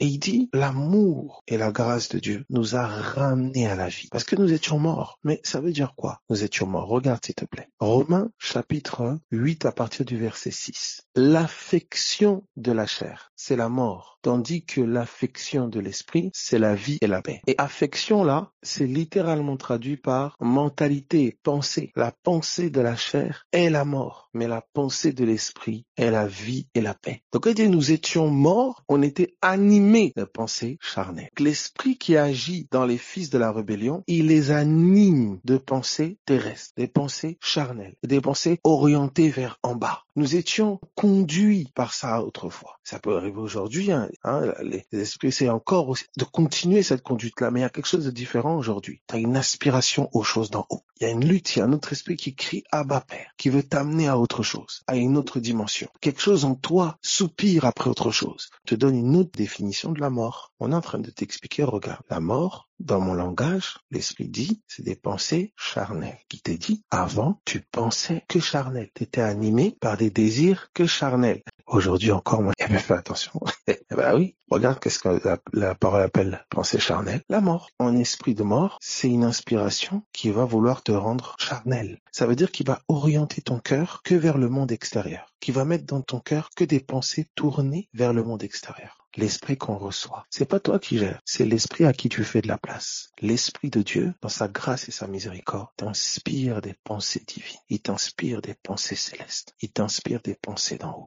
Et il dit, l'amour et la grâce de Dieu nous a ramenés à la vie. Parce que nous étions morts. Mais ça veut dire quoi? Nous étions morts. Regarde s'il te plaît. Romains chapitre 8 à partir du verset 6. L'affection de la chair, c'est la mort. Tandis que l'affection de l'esprit, c'est la vie et la paix. Et affection là, c'est littéralement traduit par mentalité, pensée. La pensée de la chair est la mort, mais la pensée de l'esprit est la vie et la paix. Donc il dit nous étions morts, on était animés de pensées charnelles. L'esprit qui agit dans les fils de la rébellion, il les anime de pensées terrestres, des pensées charnelles, des pensées orientées vers en bas. Nous étions conduits par ça autrefois. Ça peut arriver aujourd'hui. Hein, hein, les esprits, c'est encore aussi de continuer cette conduite-là, mais il y a quelque chose de différent aujourd'hui. Tu as une aspiration aux choses d'en haut. Il y a une lutte, il y a un autre esprit qui crie à bas Père, qui veut t'amener à autre chose, à une autre dimension. Quelque chose en toi soupire après autre chose, te donne une autre définition de la mort. On est en train de t'expliquer, regarde, la mort, dans mon langage, l'esprit dit, c'est des pensées charnelles. Qui t'est dit, avant, tu pensais que charnel. Tu étais animé par des désirs que charnels. Aujourd'hui encore, moi, ben, fais attention. eh ben oui, regarde qu'est-ce que la, parole appelle pensée charnelle. La mort. En esprit de mort, c'est une inspiration qui va vouloir te rendre charnel. Ça veut dire qu'il va orienter ton cœur que vers le monde extérieur. Qui va mettre dans ton cœur que des pensées tournées vers le monde extérieur l'esprit qu'on reçoit. C'est pas toi qui gères, c'est l'esprit à qui tu fais de la place. L'esprit de Dieu, dans sa grâce et sa miséricorde, t'inspire des pensées divines. Il t'inspire des pensées célestes. Il t'inspire des pensées d'en haut.